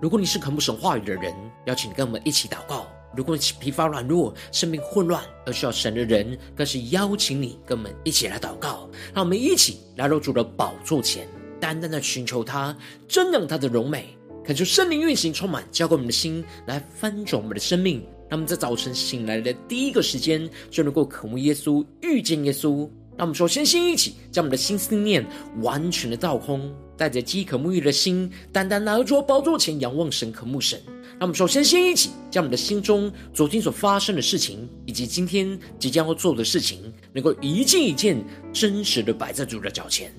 如果你是渴慕神话语的人，邀请跟我们一起祷告；如果你是疲乏软弱、生命混乱而需要神的人，更是邀请你跟我们一起来祷告。让我们一起来到主的宝座前，单单的寻求他，瞻仰他的荣美，恳求圣灵运行充满，浇灌我们的心，来翻转我们的生命。让我们在早晨醒来的第一个时间，就能够渴慕耶稣、遇见耶稣。让我们首先先一起将我们的心思念完全的倒空，带着饥渴沐浴的心，单单拿着宝座前仰望神、渴慕神。那么首先先一起将我们的心中昨天所发生的事情，以及今天即将要做的事情，能够一件一件真实的摆在主的脚前。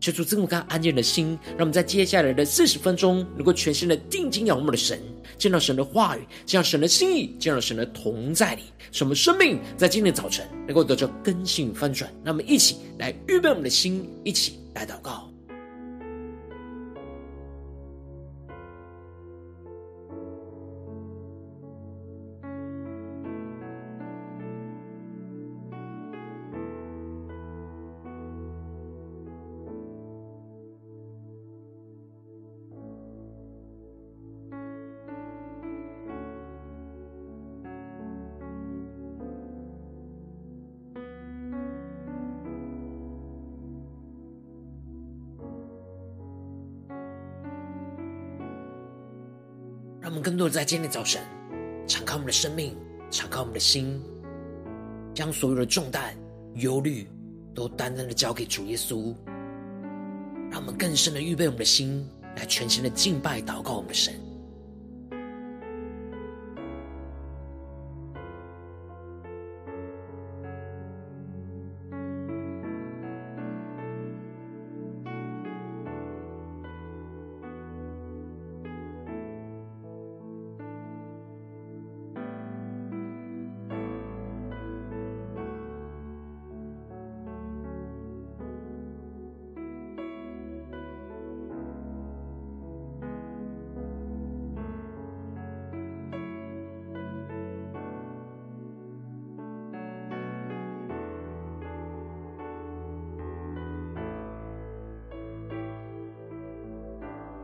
求主赐我们安静的心，让我们在接下来的四十分钟，能够全心的定睛仰望的神，见到神的话语，见到神的心意，见到神的同在里，使我们生命在今天早晨能够得到更新翻转。那么一起来预备我们的心，一起来祷告。让我们更多的在今天早晨，敞开我们的生命，敞开我们的心，将所有的重担、忧虑都单单的交给主耶稣。让我们更深的预备我们的心，来全心的敬拜、祷告我们的神。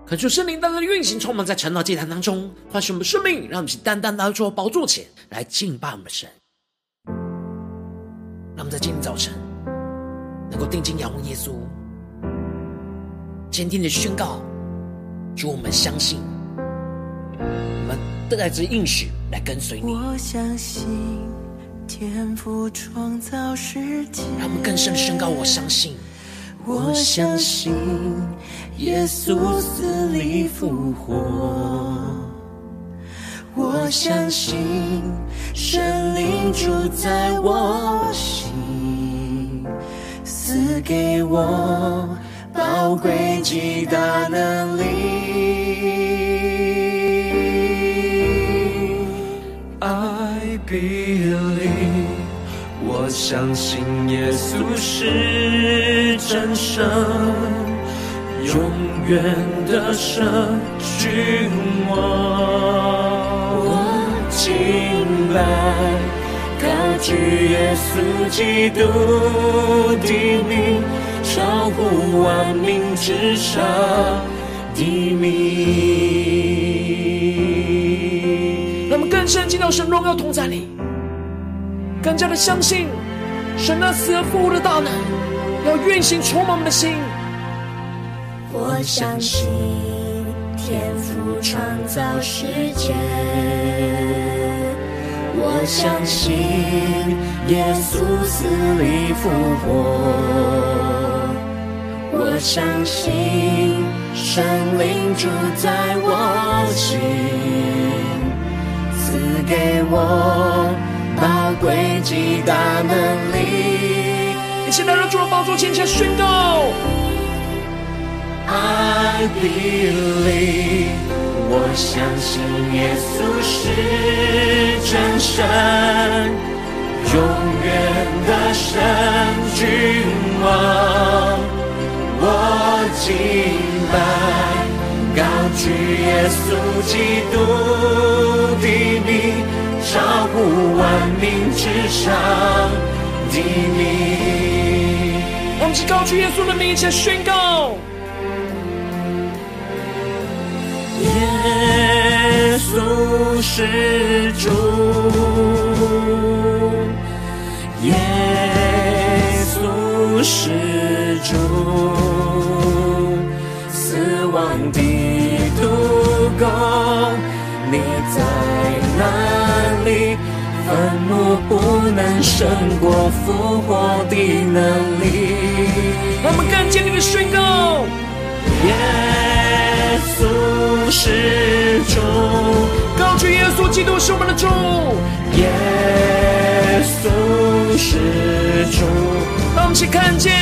恳求圣灵单单的运行，充满在晨祷祭坛当中，唤醒我们的生命，让我们去单单的坐宝座前来敬拜我们的神。让我们在今天早晨能够定睛仰望耶稣，坚定的宣告：主，我们相信，我们带着应许来跟随你。我相信天赋创造世界，让我们更深的宣告：我相信。我相信耶稣死里复活，我相信神灵住在我心，赐给我宝贵极大能力。I believe。我相信耶稣是真神，永远的神君王。我敬拜高举耶稣基督的名，超乎万名之上的名。让我们更深进到神荣耀同在里。更加的相信神那死而复活的大能，要运行充满我们的心。我相信天父创造世界，我相信耶稣死里复活，我相信圣灵住在我心，赐给我。宝贵极大能力，你现在让主的宝座前前宣告：I believe，我相信耶稣是真神，永远的神君王。我敬拜，高举耶稣基督的名。照顾万民之上的名，我们是高举耶稣的名，且宣告。耶稣是主，坟墓不能胜过复活的能力。我们更坚定的宣告。耶稣是主，高举耶稣基督是我们的主。耶稣是主，让我们一起看见，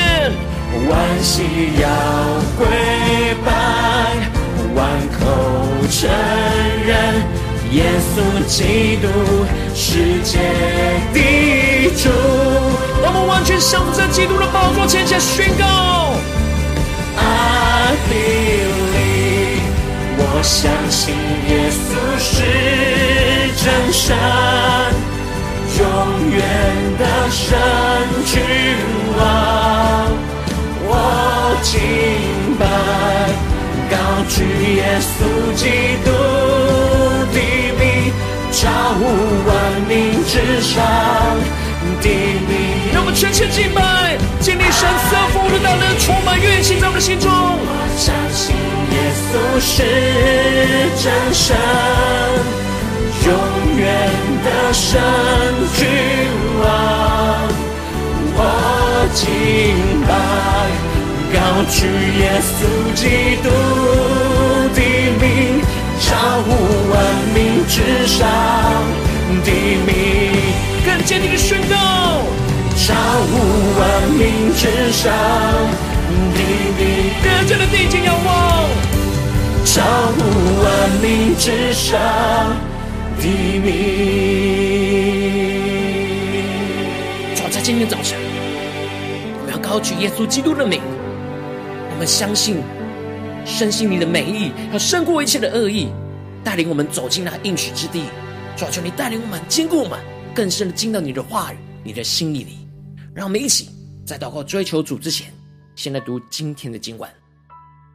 万膝要跪拜，万口承认，耶稣基督世界的主。我们完全降服在基督的宝座前，下宣告。I believe，我相信耶稣是真神，永远的神君王。我敬拜，高举耶稣基督，超乎万民之上的名。让我们全心敬拜，经历神赐福的大能，充满运行在我们心中。我相信耶稣是真神，永远的神君王。我敬拜，高举耶稣基督，超乎万民之上的名，更坚定的宣告。超乎万民之上的名，更加的定睛仰望。超乎万民之上的名。主在今天早晨，我要高举耶稣基督的名。我们相信，深信你的美意要胜过一切的恶意，带领我们走进那应许之地。主求你带领我们，坚固我们，更深的进到你的话语、你的心意里。让我们一起在祷告追求主之前，先来读今天的经文。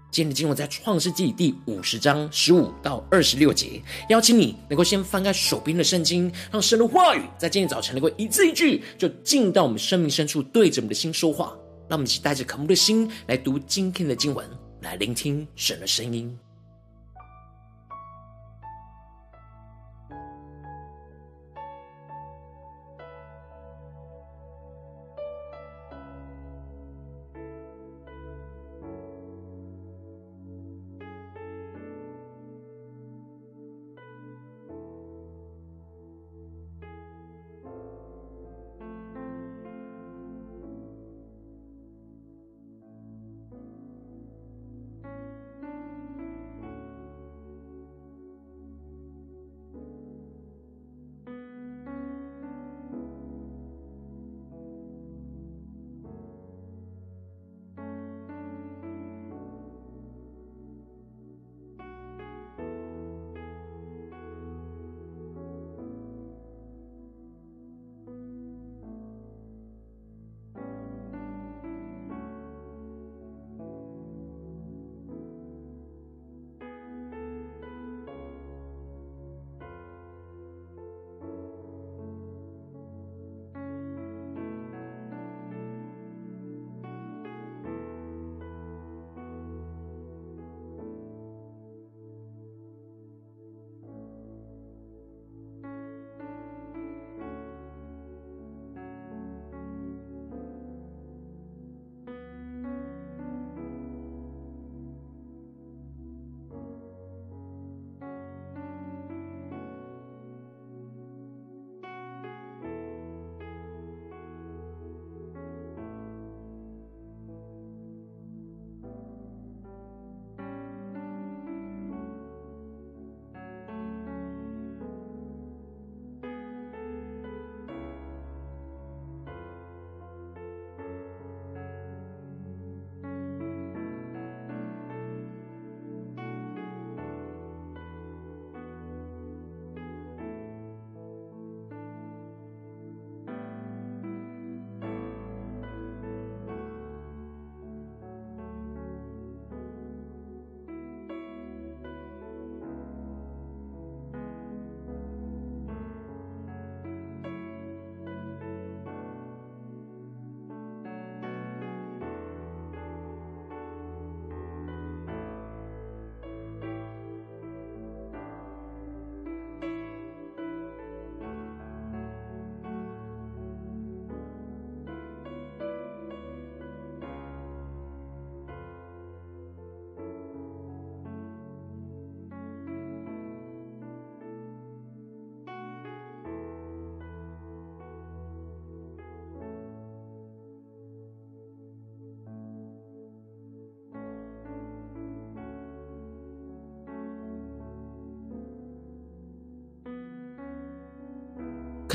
今天的经文在创世纪第五十章十五到二十六节。邀请你能够先翻开手边的圣经，让神的话语在今天早晨能够一字一句，就进到我们生命深处，对着我们的心说话。让我们一起带着渴慕的心来读今天的经文，来聆听神的声音。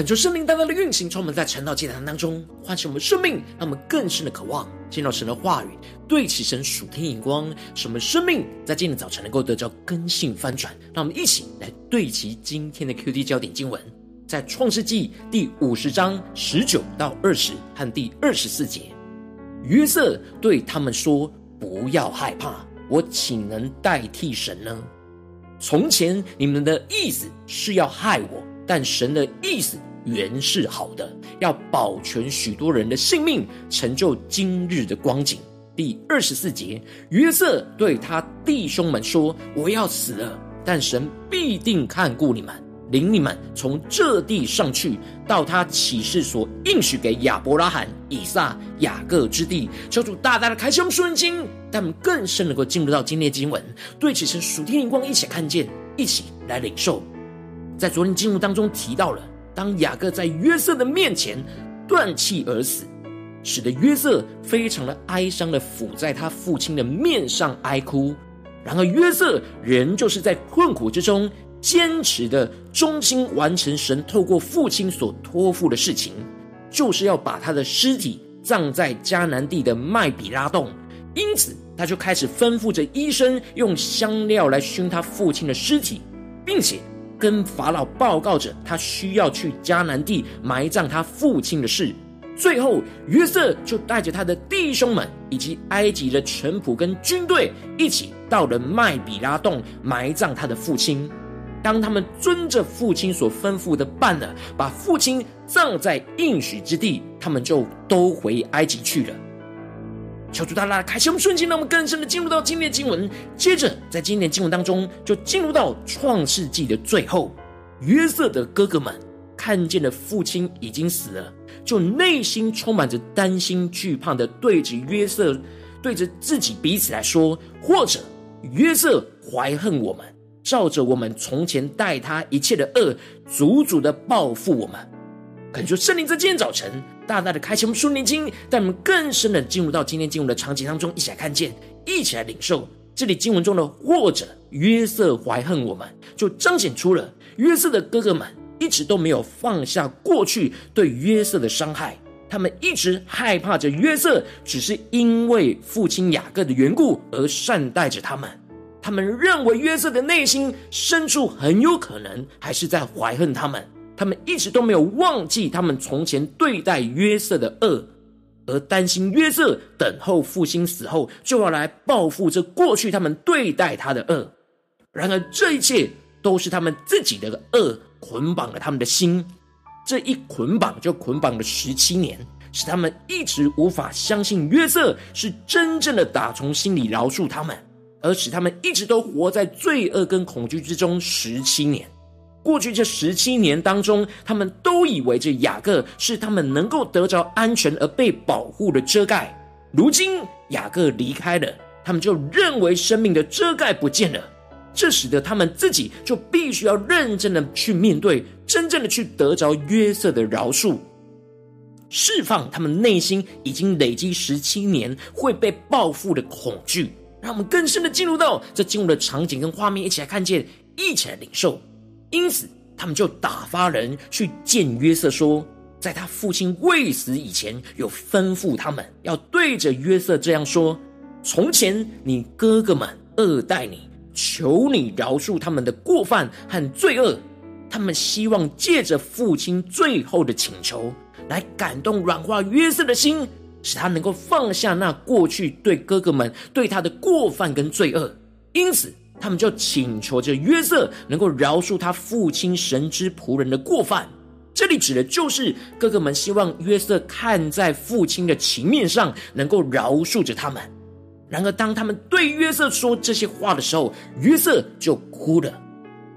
恳求圣灵大大的运行，充满在晨祷祭坛当中，唤醒我们生命，让我们更深的渴望见到神的话语，对齐神属天眼光，使我们生命在今天早晨能够得到更新翻转。让我们一起来对齐今天的 QD 焦点经文，在创世纪第五十章十九到二十和第二十四节。约瑟对他们说：“不要害怕，我岂能代替神呢？从前你们的意思是要害我。”但神的意思原是好的，要保全许多人的性命，成就今日的光景。第二十四节，约瑟对他弟兄们说：“我要死了，但神必定看顾你们，领你们从这地上去，到他起誓所应许给亚伯拉罕、以撒、雅各之地。”求主大大的开启我们属灵，让我们更深能够进入到今天的经文，对齐神属天灵光，一起看见，一起来领受。在昨天经文当中提到了，当雅各在约瑟的面前断气而死，使得约瑟非常的哀伤的伏在他父亲的面上哀哭。然而约瑟仍旧是在困苦之中坚持的忠心完成神透过父亲所托付的事情，就是要把他的尸体葬在迦南地的麦比拉洞。因此，他就开始吩咐着医生用香料来熏他父亲的尸体，并且。跟法老报告着他需要去迦南地埋葬他父亲的事。最后，约瑟就带着他的弟兄们以及埃及的臣仆跟军队一起到了麦比拉洞埋葬他的父亲。当他们遵着父亲所吩咐的办了，把父亲葬在应许之地，他们就都回埃及去了。求主大大开启我们瞬间，让我们更深的进入到今天的经文。接着，在今天的经文当中，就进入到创世纪的最后。约瑟的哥哥们看见了父亲已经死了，就内心充满着担心惧怕的，对着约瑟，对着自己彼此来说：或者约瑟怀恨我们，照着我们从前待他一切的恶，足足的报复我们。恳求圣灵在今天早晨大大的开启我们属灵经，带我们更深的进入到今天经文的场景当中，一起来看见，一起来领受这里经文中的或者约瑟怀恨我们，就彰显出了约瑟的哥哥们一直都没有放下过去对约瑟的伤害，他们一直害怕着约瑟，只是因为父亲雅各的缘故而善待着他们，他们认为约瑟的内心深处很有可能还是在怀恨他们。他们一直都没有忘记他们从前对待约瑟的恶，而担心约瑟等候父亲死后就要来报复这过去他们对待他的恶。然而，这一切都是他们自己的恶捆绑了他们的心，这一捆绑就捆绑了十七年，使他们一直无法相信约瑟是真正的打从心里饶恕他们，而使他们一直都活在罪恶跟恐惧之中十七年。过去这十七年当中，他们都以为这雅各是他们能够得着安全而被保护的遮盖。如今雅各离开了，他们就认为生命的遮盖不见了，这使得他们自己就必须要认真的去面对，真正的去得着约瑟的饶恕，释放他们内心已经累积十七年会被报复的恐惧。让我们更深的进入到这进入的场景跟画面，一起来看见，一起来领受。因此，他们就打发人去见约瑟，说，在他父亲未死以前，有吩咐他们要对着约瑟这样说：从前你哥哥们恶待你，求你饶恕他们的过犯和罪恶。他们希望借着父亲最后的请求，来感动软化约瑟的心，使他能够放下那过去对哥哥们对他的过犯跟罪恶。因此。他们就请求着约瑟能够饶恕他父亲神之仆人的过犯。这里指的就是哥哥们希望约瑟看在父亲的情面上，能够饶恕着他们。然而，当他们对约瑟说这些话的时候，约瑟就哭了。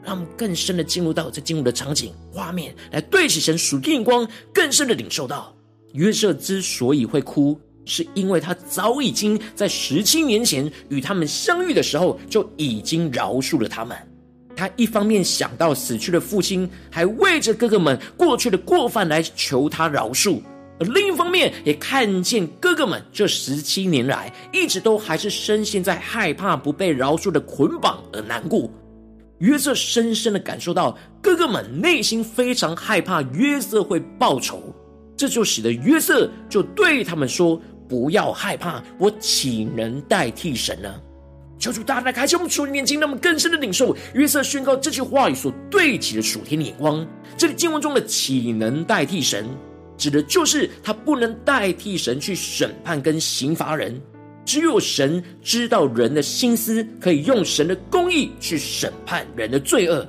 让我们更深的进入到这进入的场景画面，来对起神属天眼光，更深的领受到约瑟之所以会哭。是因为他早已经在十七年前与他们相遇的时候，就已经饶恕了他们。他一方面想到死去的父亲，还为着哥哥们过去的过犯来求他饶恕；而另一方面，也看见哥哥们这十七年来一直都还是深陷在害怕不被饶恕的捆绑而难过。约瑟深深的感受到哥哥们内心非常害怕约瑟会报仇，这就使得约瑟就对他们说：“不要害怕，我岂能代替神呢？”求主大大开启我们属灵眼睛，让我们更深的领受约瑟宣告这句话语所对齐的属天的眼光。这里经文中的“岂能代替神”，指的就是他不能代替神去审判跟刑罚人。只有神知道人的心思，可以用神的公义去审判人的罪恶。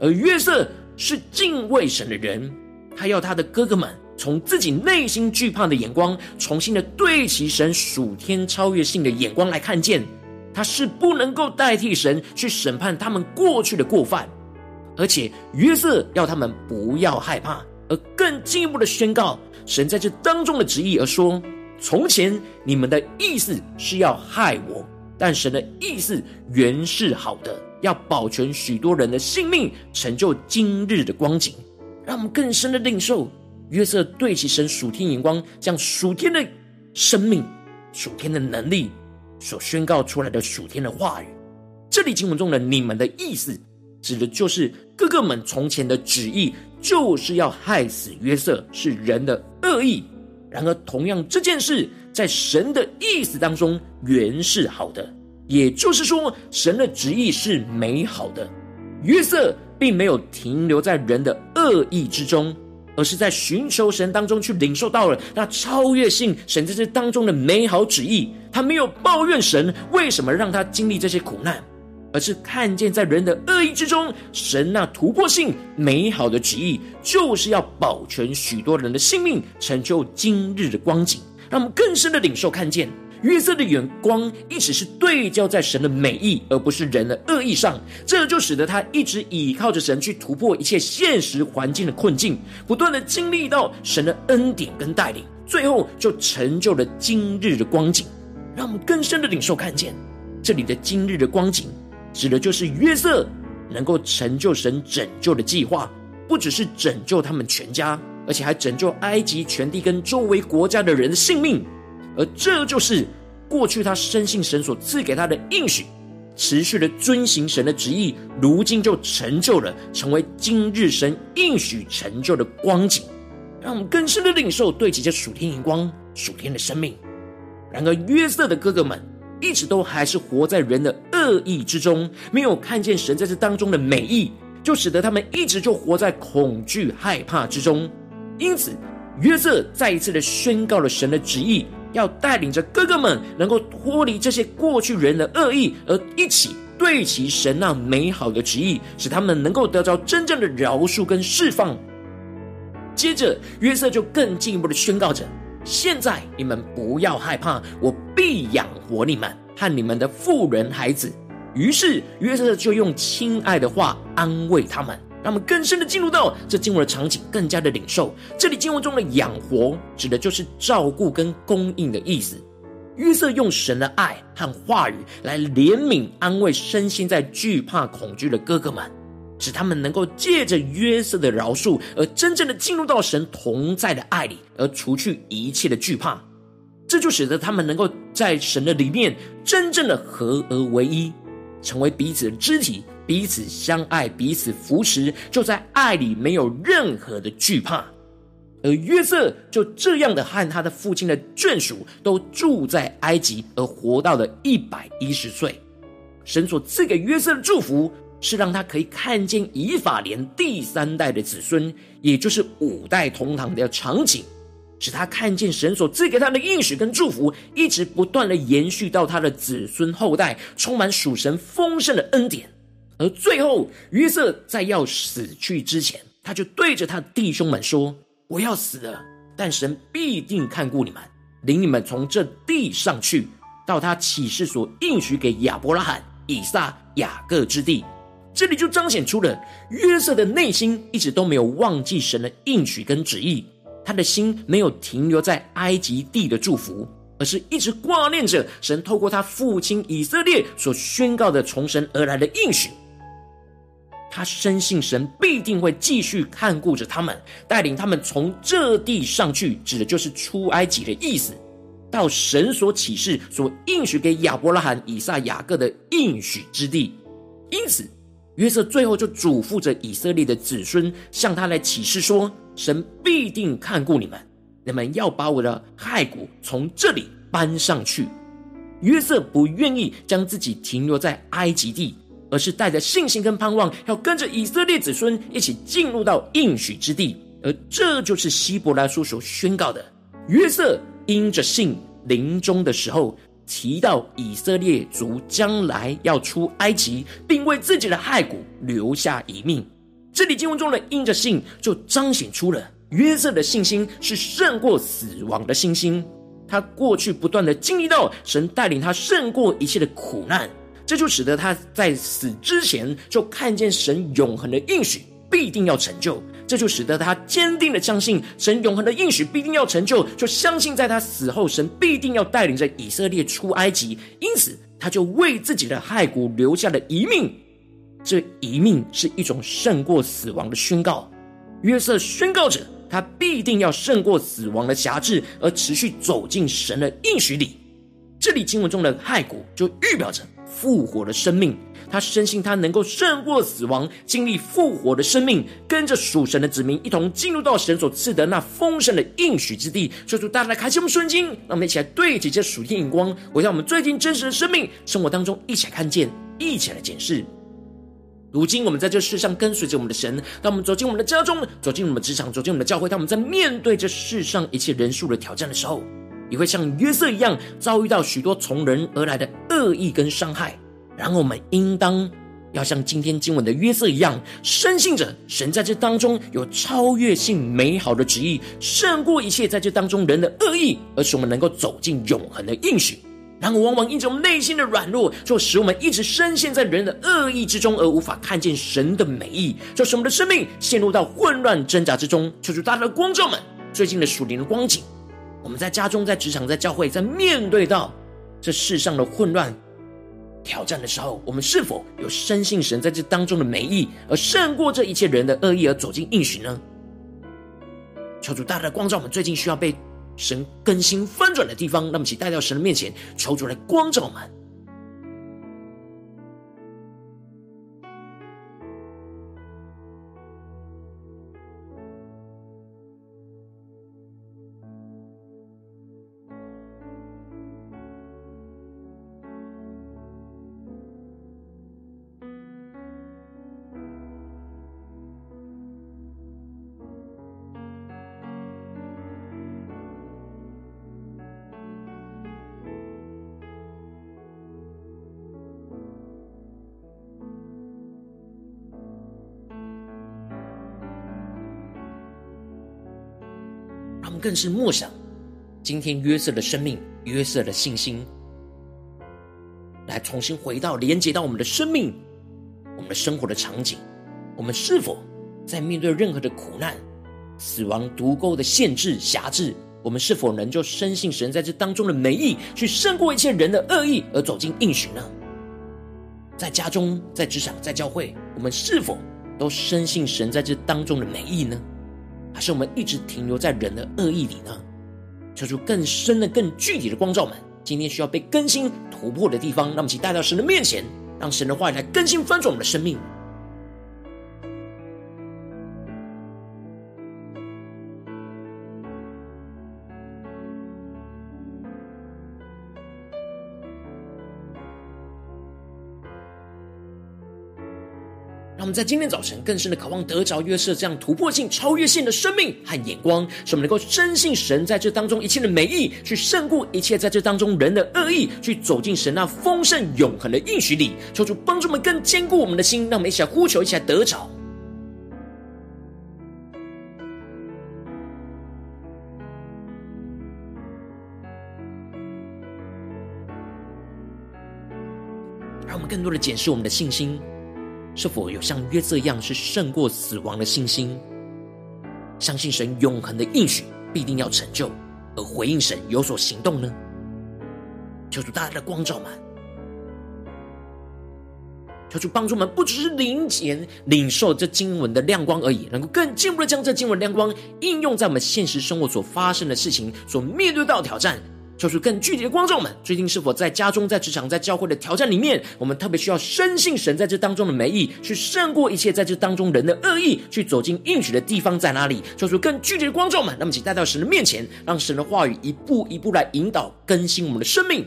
而约瑟是敬畏神的人，他要他的哥哥们从自己内心惧怕的眼光，重新的对齐神属天超越性的眼光来看见。他是不能够代替神去审判他们过去的过犯，而且约瑟要他们不要害怕，而更进一步的宣告神在这当中的旨意，而说：从前你们的意思是要害我，但神的意思原是好的，要保全许多人的性命，成就今日的光景。让我们更深的领受约瑟对齐神属天眼光，将属天的生命、属天的能力。所宣告出来的属天的话语，这里经文中的“你们的意思”，指的就是哥哥们从前的旨意，就是要害死约瑟，是人的恶意。然而，同样这件事在神的意思当中原是好的，也就是说，神的旨意是美好的。约瑟并没有停留在人的恶意之中。而是在寻求神当中去领受到了那超越性神在这当中的美好旨意。他没有抱怨神为什么让他经历这些苦难，而是看见在人的恶意之中，神那突破性美好的旨意，就是要保全许多人的性命，成就今日的光景。让我们更深的领受看见。约瑟的眼光一直是对焦在神的美意，而不是人的恶意上，这就使得他一直倚靠着神去突破一切现实环境的困境，不断的经历到神的恩典跟带领，最后就成就了今日的光景。让我们更深的领受看见，这里的今日的光景，指的就是约瑟能够成就神拯救的计划，不只是拯救他们全家，而且还拯救埃及全地跟周围国家的人的性命。而这就是过去他深信神所赐给他的应许，持续的遵行神的旨意，如今就成就了，成为今日神应许成就的光景，让我们更深的领受对齐这属天眼光、属天的生命。然而约瑟的哥哥们一直都还是活在人的恶意之中，没有看见神在这当中的美意，就使得他们一直就活在恐惧害怕之中。因此约瑟再一次的宣告了神的旨意。要带领着哥哥们能够脱离这些过去人的恶意，而一起对齐神那美好的旨意，使他们能够得到真正的饶恕跟释放。接着，约瑟就更进一步的宣告着：现在你们不要害怕，我必养活你们和你们的妇人孩子。于是，约瑟就用亲爱的话安慰他们。让我们更深的进入到这经文的场景，更加的领受。这里经文中的养活，指的就是照顾跟供应的意思。约瑟用神的爱和话语来怜悯安慰身心在惧怕恐惧的哥哥们，使他们能够借着约瑟的饶恕，而真正的进入到神同在的爱里，而除去一切的惧怕。这就使得他们能够在神的里面真正的合而为一，成为彼此的肢体。彼此相爱，彼此扶持，就在爱里没有任何的惧怕。而约瑟就这样的和他的父亲的眷属都住在埃及，而活到了一百一十岁。神所赐给约瑟的祝福，是让他可以看见以法莲第三代的子孙，也就是五代同堂的场景，使他看见神所赐给他的应许跟祝福，一直不断的延续到他的子孙后代，充满属神丰盛的恩典。而最后，约瑟在要死去之前，他就对着他的弟兄们说：“我要死了，但神必定看顾你们，领你们从这地上去，到他启示所应许给亚伯拉罕、以撒、雅各之地。”这里就彰显出了约瑟的内心一直都没有忘记神的应许跟旨意，他的心没有停留在埃及地的祝福，而是一直挂念着神透过他父亲以色列所宣告的从神而来的应许。他深信神必定会继续看顾着他们，带领他们从这地上去，指的就是出埃及的意思，到神所启示、所应许给亚伯拉罕、以撒、雅各的应许之地。因此，约瑟最后就嘱咐着以色列的子孙，向他来启示说：神必定看顾你们，你们要把我的骸骨从这里搬上去。约瑟不愿意将自己停留在埃及地，而是带着信心跟盼望，要跟着以色列子孙一起进入到应许之地。而这就是希伯来书所宣告的：约瑟因着信临终的时候，提到以色列族将来要出埃及，并为自己的骸骨留下遗命。这里经文中的因着信，就彰显出了约瑟的信心是胜过死亡的信心。他过去不断的经历到神带领他胜过一切的苦难，这就使得他在死之前就看见神永恒的应许必定要成就。这就使得他坚定的相信神永恒的应许必定要成就，就相信在他死后，神必定要带领着以色列出埃及。因此，他就为自己的骸骨留下了遗命。这遗命是一种胜过死亡的宣告。约瑟宣告着，他必定要胜过死亡的辖制，而持续走进神的应许里。这里经文中的骸骨，就预表着复活的生命。他深信他能够胜过死亡，经历复活的生命，跟着属神的子民一同进入到神所赐的那丰盛的应许之地。求主大家来开启我们圣经，让我们一起来对齐这属天眼光，回到我们最近真实的生命生活当中，一起来看见，一起来检视。如今我们在这世上跟随着我们的神，当我们走进我们的家中，走进我们的职场，走进我们的教会，当我们在面对这世上一切人数的挑战的时候，也会像约瑟一样遭遇到许多从人而来的恶意跟伤害。然后我们应当要像今天经文的约瑟一样，深信着神在这当中有超越性美好的旨意，胜过一切在这当中人的恶意，而使我们能够走进永恒的应许。然而，往往因着内心的软弱，就使我们一直深陷在人的恶意之中，而无法看见神的美意，就使我们的生命陷入到混乱挣扎之中。求主大家的光照们，最近的属灵的光景，我们在家中、在职场、在教会，在面对到这世上的混乱。挑战的时候，我们是否有深信神在这当中的美意，而胜过这一切人的恶意，而走进应许呢？求主大大光照我们最近需要被神更新翻转的地方，那么，请带到神的面前，求主来光照我们。更是默想今天约瑟的生命，约瑟的信心，来重新回到连接到我们的生命，我们的生活的场景。我们是否在面对任何的苦难、死亡、毒钩的限制、辖制，我们是否能就深信神在这当中的美意，去胜过一切人的恶意，而走进应许呢？在家中、在职场、在教会，我们是否都深信神在这当中的美意呢？还是我们一直停留在人的恶意里呢？求出更深的、更具体的光照们，今天需要被更新突破的地方，让我们一起带到神的面前，让神的话语来更新翻转我们的生命。我们在今天早晨更深的渴望得着约瑟这样突破性、超越性的生命和眼光，使我们能够深信神在这当中一切的美意，去胜过一切在这当中人的恶意，去走进神那丰盛永恒的应许里。求主帮助我们更坚固我们的心，让我们一起来呼求，一起来得着。让我们更多的检视我们的信心。是否有像约瑟一样，是胜过死亡的信心，相信神永恒的应许必定要成就，而回应神有所行动呢？求主大大的光照们，求主帮助们，不只是灵前领受这经文的亮光而已，能够更进一步的将这经文亮光应用在我们现实生活所发生的事情、所面对到的挑战，求出更具体的观众们，最近是否在家中、在职场、在教会的挑战里面，我们特别需要深信神在这当中的美意，去胜过一切在这当中人的恶意，去走进应许的地方在哪里？求出更具体的观众们，那么请带到神的面前，让神的话语一步一步来引导更新我们的生命。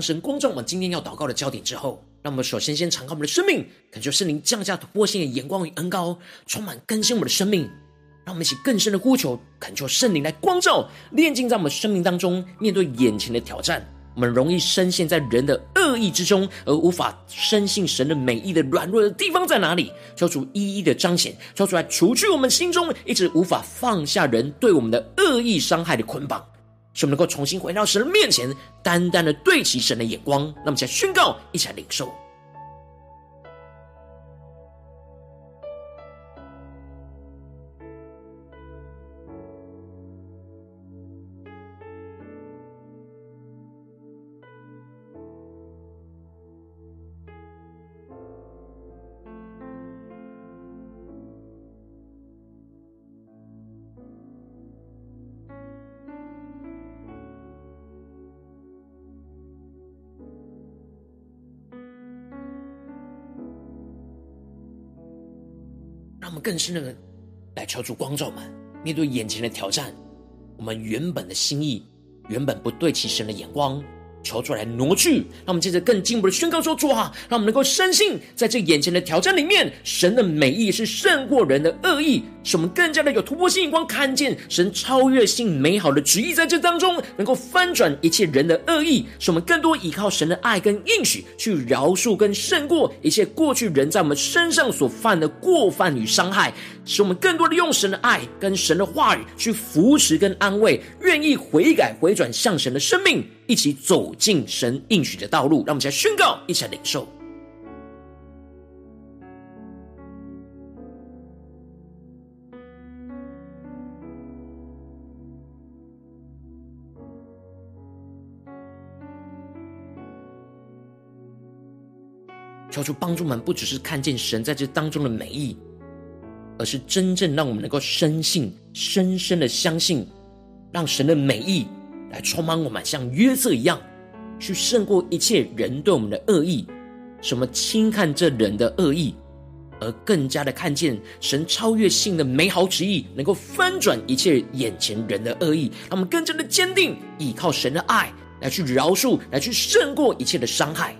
神光照我们今天要祷告的焦点之后，让我们首先先敞开我们的生命，恳求圣灵降下突破性的眼光与恩膏，充满更新我们的生命。让我们一起更深的呼求，恳求圣灵来光照、炼净在我们生命当中。面对眼前的挑战，我们容易深陷在人的恶意之中，而无法深信神的美意的软弱的地方在哪里。求主一一的彰显，求主来除去我们心中一直无法放下人对我们的恶意伤害的捆绑。使我们能够重新回到神的面前，单单的对齐神的眼光。那么，才宣告，一起来领受。让我们更深的来敲出光照门，面对眼前的挑战，我们原本的心意，原本不对齐神的眼光。求出来挪去，让我们接着更进一步的宣告说：主啊，让我们能够深信，在这眼前的挑战里面，神的美意是胜过人的恶意，使我们更加的有突破性眼光，看见神超越性美好的旨意在这当中，能够翻转一切人的恶意，使我们更多依靠神的爱跟应许，去饶恕跟胜过一切过去人在我们身上所犯的过犯与伤害，使我们更多的用神的爱跟神的话语去扶持跟安慰，愿意悔改回转向神的生命。一起走进神应许的道路，让我们一起来宣告，一起来领受。求主帮助我们，不只是看见神在这当中的美意，而是真正让我们能够深信、深深的相信，让神的美意。来充满我们，像约瑟一样，去胜过一切人对我们的恶意。什么轻看这人的恶意，而更加的看见神超越性的美好旨意，能够翻转一切眼前人的恶意。让我们更加的坚定，依靠神的爱来去饶恕，来去胜过一切的伤害。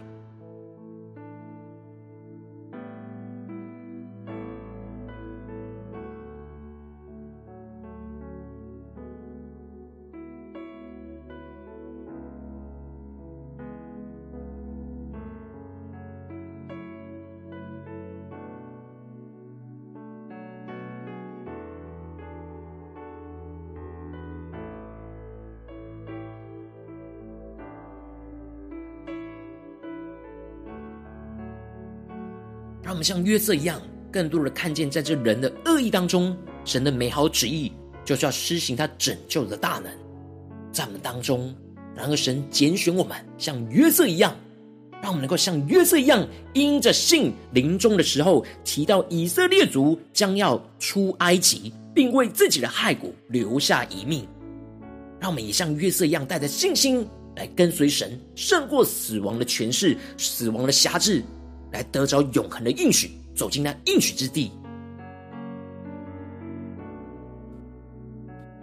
们像约瑟一样，更多的看见在这人的恶意当中，神的美好旨意就是要施行他拯救的大能，在我们当中。然而，神拣选我们像约瑟一样，让我们能够像约瑟一样，因着信临终的时候提到以色列族将要出埃及，并为自己的骸骨留下遗命。让我们也像约瑟一样，带着信心来跟随神，胜过死亡的权势、死亡的辖制。来得着永恒的应许，走进那应许之地。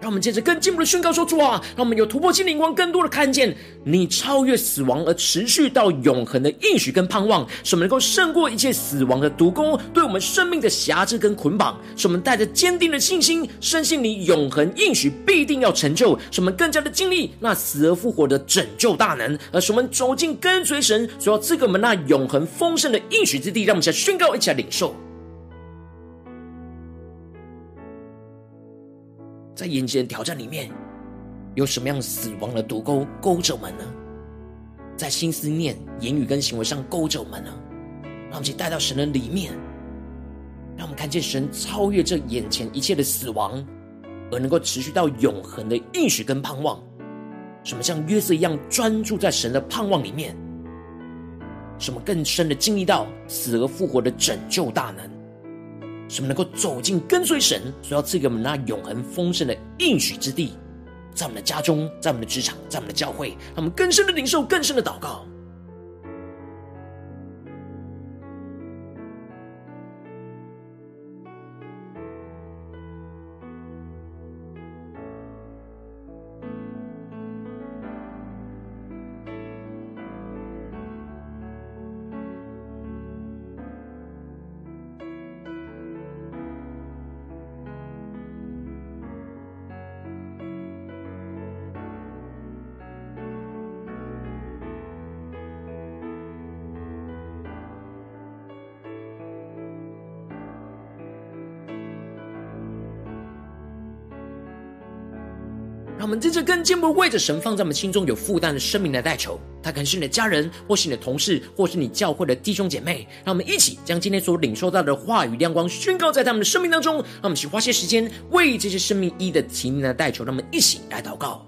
让我们接着更进一步的宣告说：主啊，让我们有突破性灵光，更多的看见你超越死亡而持续到永恒的应许跟盼望，使我们能够胜过一切死亡的毒钩，对我们生命的辖制跟捆绑，使我们带着坚定的信心，深信你永恒应许必定要成就，使我们更加的经历那死而复活的拯救大能，而使我们走进跟随神所要赐给我们那永恒丰盛的应许之地。让我们一起宣告，一起来领受。在眼前的挑战里面，有什么样死亡的毒钩勾着我们呢？在心思念、言语跟行为上勾着我们呢？让我们去带到神的里面，让我们看见神超越这眼前一切的死亡，而能够持续到永恒的应许跟盼望。什么像约瑟一样专注在神的盼望里面？什么更深的经历到死而复活的拯救大能？什么能够走进跟随神，所要赐给我们那永恒丰盛的应许之地？在我们的家中，在我们的职场，在我们的教会，让我们更深的领受，更深的祷告。我们在这更进一步为着神放在我们心中有负担的生命来代求，他可能是你的家人，或是你的同事，或是你教会的弟兄姐妹。让我们一起将今天所领受到的话语亮光宣告在他们的生命当中。让我们去花些时间为这些生命一的提名来代求。让我们一起来祷告。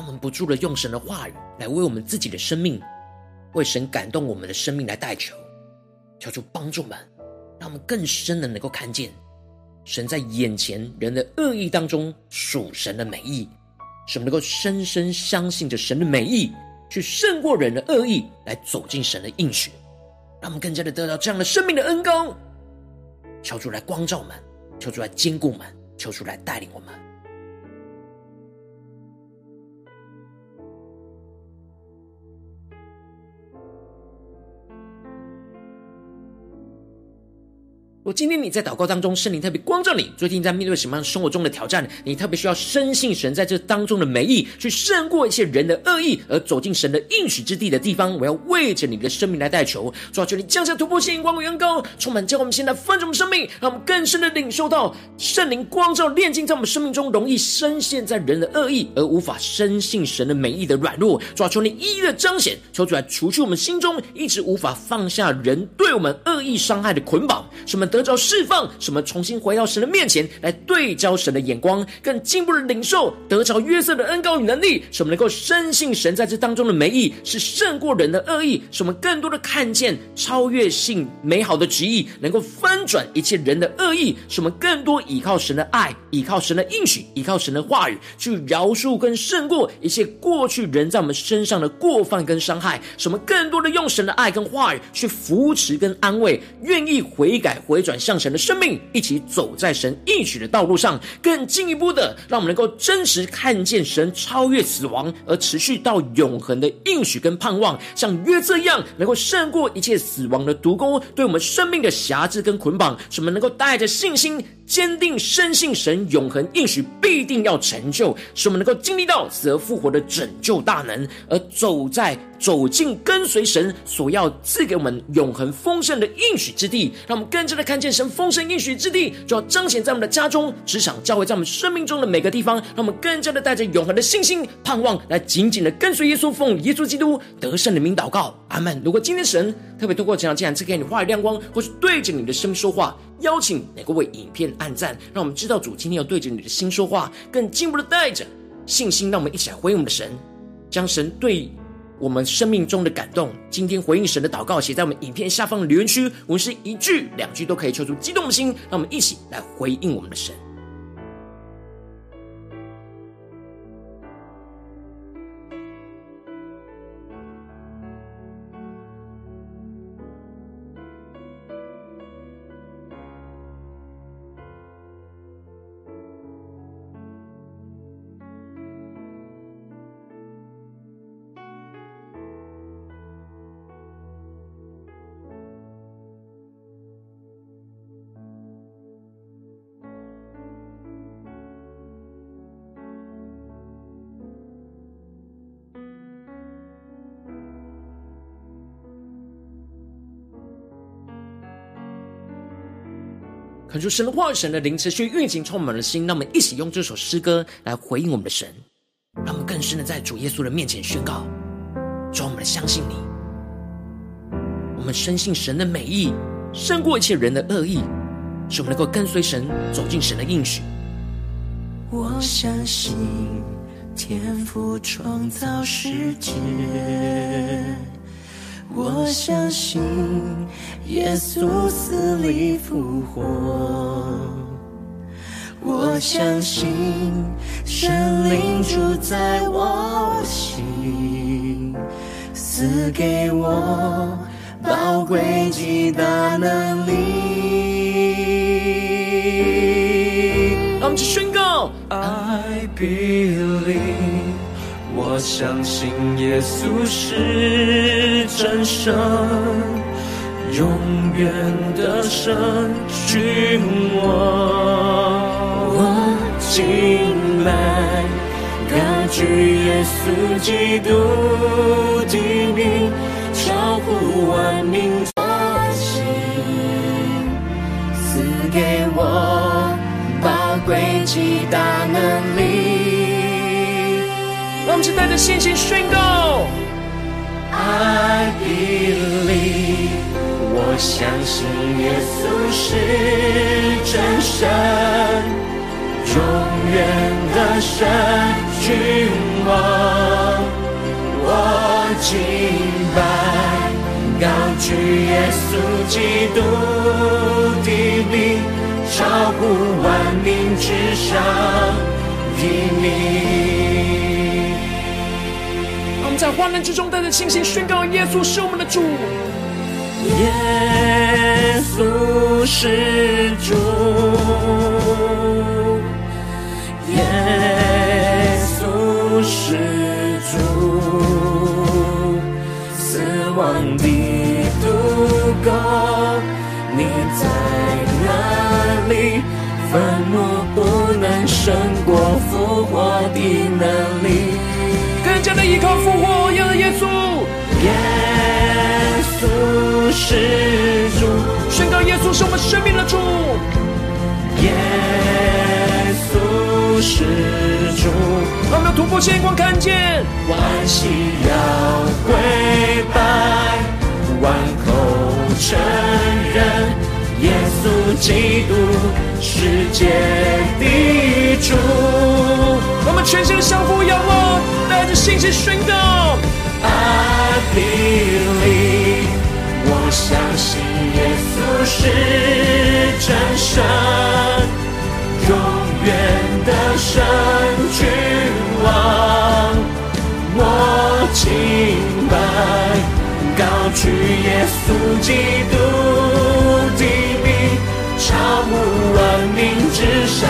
让我们不住的用神的话语来为我们自己的生命，为神感动我们的生命来代求，求主帮助们，让我们更深的能够看见神在眼前人的恶意当中属神的美意，使我们能够深深相信着神的美意，去胜过人的恶意，来走进神的应许，让我们更加的得到这样的生命的恩膏，求主来光照我们，求主来坚固我们，求主来带领我们。今天你在祷告当中，圣灵特别光照你。最近在面对什么样生活中的挑战？你特别需要深信神在这当中的美意，去胜过一切人的恶意，而走进神的应许之地的地方。我要为着你的生命来代求，抓住，你降下突破性光与恩膏，充满叫我们现在丰盛的生命，让我们更深的领受到圣灵光照炼净在我们生命中容易深陷在人的恶意而无法深信神的美意的软弱。主啊，求你一一的彰显，求主来除去我们心中一直无法放下人对我们恶意伤害的捆绑，使我们得。得着释放，使我们重新回到神的面前来对焦神的眼光，更进一步的领受得着约瑟的恩膏与能力，使我们能够深信神在这当中的美意是胜过人的恶意，使我们更多的看见超越性美好的旨意，能够翻转一切人的恶意，使我们更多依靠神的爱，依靠神的应许，依靠神的话语，去饶恕跟胜过一切过去人在我们身上的过犯跟伤害，使我们更多的用神的爱跟话语去扶持跟安慰，愿意悔改回转。转向神的生命，一起走在神应许的道路上，更进一步的，让我们能够真实看见神超越死亡而持续到永恒的应许跟盼望，像约这样，能够胜过一切死亡的毒钩，对我们生命的辖制跟捆绑，使我们能够带着信心，坚定深信神永恒应许必定要成就，使我们能够经历到死而复活的拯救大能，而走在走进跟随神所要赐给我们永恒丰盛的应许之地，让我们更加的看见神丰盛应许之地，就要彰显在我们的家中、职场、教会，在我们生命中的每个地方，让我们更加的带着永恒的信心、盼望，来紧紧的跟随耶稣，奉耶稣基督得胜的名祷告，阿门。如果今天神特别透过这场这样赐给你话语亮光，或是对着你的生命说话，邀请哪个为影片按赞，让我们知道主今天要对着你的心说话，更进一步的带着信心，让我们一起来回应我们的神，将神对我们生命中的感动，今天回应神的祷告，写在我们影片下方的留言区，我们是一句两句都可以求出激动的心，让我们一起来回应我们的神。恳求神的话语、神的灵持续运行，充满了心。让我们一起用这首诗歌来回应我们的神，让我们更深的在主耶稣的面前宣告：主，我们相信你。我们深信神的美意胜过一切人的恶意，使我们能够跟随神走进神的应许。我相信天父创造世界，我相信耶稣死里复活，我相信神灵住在我心，赐给我宝贵极大能力。让我们去宣告，I believe，我相信耶稣是真神，永远的神，君王。我敬拜，高举耶稣基督的名，超乎万民中心，赐给我。宝贵极大能力，让我们带着信心宣告：I believe，我相信耶稣是真神，永远的神，君王。我敬拜，高举耶稣基督的名。超乎万民之上的名。在患难之中带着信心宣告：耶稣是我们的主。耶稣是主。耶稣是主。死亡的毒钩，你在哪里。愤怒不能胜过复活的能力，依靠复活的耶稣。耶稣是主，宣告耶稣是我们生命的主。耶稣是主，我们要突破线光看见，万膝要跪拜，万口承认。耶稣基督，世界的主，我们全心。的降服仰望，信心宣告：I believe，我相信耶稣是真神，永远的神君王，我敬拜，高举耶稣基督的。超乎万民之上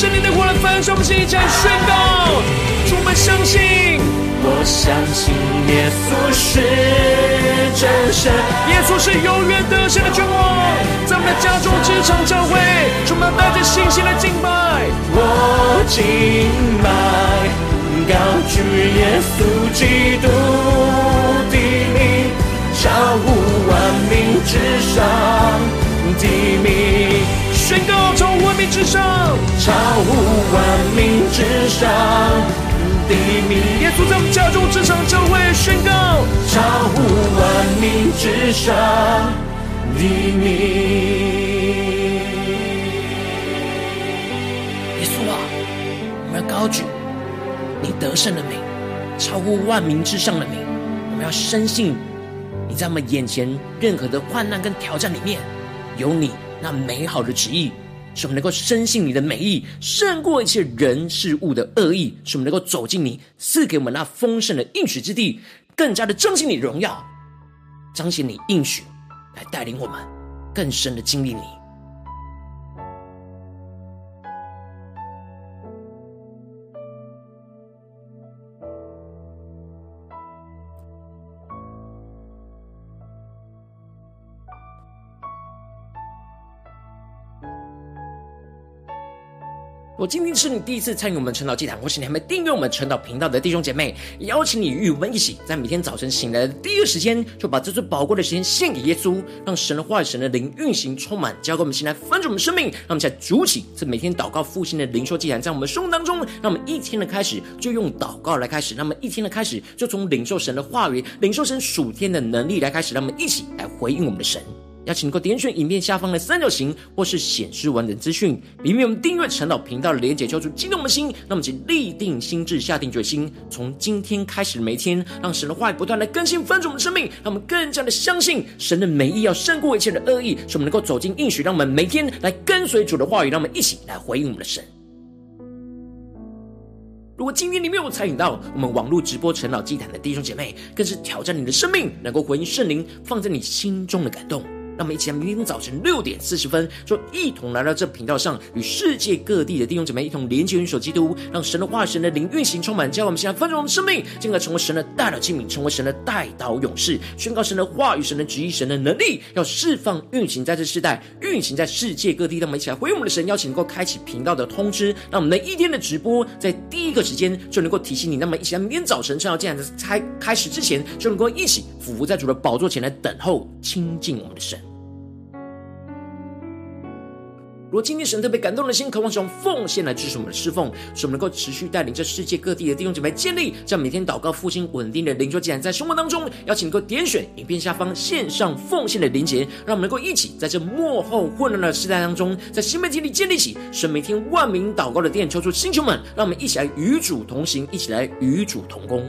圣灵的火来焚烧，我们一起来宣告，主，我们相信，我相信耶稣是真神，耶稣是永远得胜的君王，在我们的家中、职场、教会，充满带着信心来敬拜，我敬拜，高举耶稣基督的名，超乎万民之上。超乎万民之上的名。耶稣在我们家中、职场、教会宣告超乎万民之上的名。耶稣啊，我们要高举你得胜的名，超乎万民之上的名，我们要深信。你在我们眼前任何的患难跟挑战里面，有你那美好的旨意，使我们能够深信你的美意胜过一切人事物的恶意，使我们能够走进你赐给我们那丰盛的应许之地，更加的彰显你荣耀，彰显你应许，来带领我们更深的经历你。我今天是你第一次参与我们晨祷祭坛，或是你还没订阅我们晨祷频道的弟兄姐妹，邀请你与我们一起，在每天早晨醒来的第一个时间，就把这最宝贵的时间献给耶稣，让神的话语、神的灵运行充满，交给我们，现在翻转我们生命，让我们在主起这每天祷告复兴的灵修祭坛，在我们生活当中，让我们一天的开始就用祷告来开始，那么一天的开始就从领受神的话语、领受神属天的能力来开始，让我们一起来回应我们的神。邀请你能够点选影片下方的三角形，或是显示完整资讯，里面有我们订阅陈老频道的连结，交出激动的心。那么，请立定心志，下定决心，从今天开始的每一天，让神的话语不断来更新翻转我们的生命，让我们更加的相信神的美意要胜过一切的恶意，使我们能够走进应许，让我们每天来跟随主的话语，让我们一起来回应我们的神。如果今天你没有参与到我们网络直播陈老祭坛的弟兄姐妹，更是挑战你的生命，能够回应圣灵放在你心中的感动。让我们一起来，明天早晨六点四十分，就一同来到这频道上，与世界各地的弟兄姐妹一同连接、元首基督，让神的话、神的灵运行充满，叫我们现在丰盛的生命，进而成为神的代祷器皿，成为神的代祷勇士，宣告神的话语、神的旨意、神的能力，要释放、运行在这世代，运行在世界各地。让我们一起来回应我们的神，邀请能够开启频道的通知，让我们的一天的直播在第一个时间就能够提醒你。那么一起来，明天早晨正要这样子开开始之前，就能够一起俯伏在主的宝座前来等候亲近我们的神。如果今天神特别感动的心，渴望使用奉献来支持我们的侍奉，使我们能够持续带领这世界各地的弟兄姐妹建立这样每天祷告复兴稳定的灵修祭坛，在生活当中，邀请能够点选影片下方线上奉献的连结，让我们能够一起在这幕后混乱的时代当中，在新媒体里建立起神每天万名祷告的殿，抽出星球们，让我们一起来与主同行，一起来与主同工。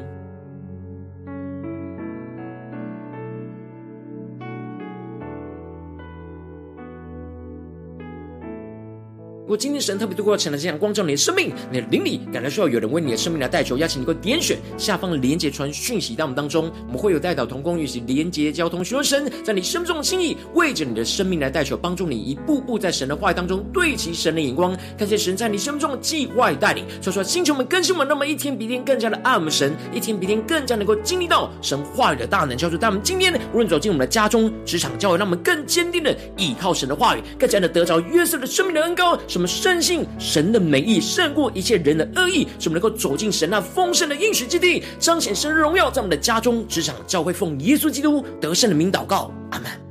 如果今天神特别透过晨祷这样光照你的生命，你的灵里感到需要有人为你的生命来代求，邀请你给我点选下方的连结传讯息到我们当中，我们会有代祷同工与其连结交通，寻求神在你生命中的心意，为着你的生命来代求，帮助你一步步在神的话语当中对齐神的眼光，看见神在你生命中的计划与带领。说说星球们更新我们，那么一天比一天更加的爱我们神，一天比一天更加能够经历到神话语的大能，叫做他们今天无论走进我们的家中、职场、教会，让我们更坚定的依靠神的话语，更加的得着约瑟的生命的恩膏。我我们深信神的美意胜过一切人的恶意，使我们能够走进神那丰盛的应许之地，彰显神的荣耀，在我们的家中、职场、教会，奉耶稣基督得胜的名祷告，阿门。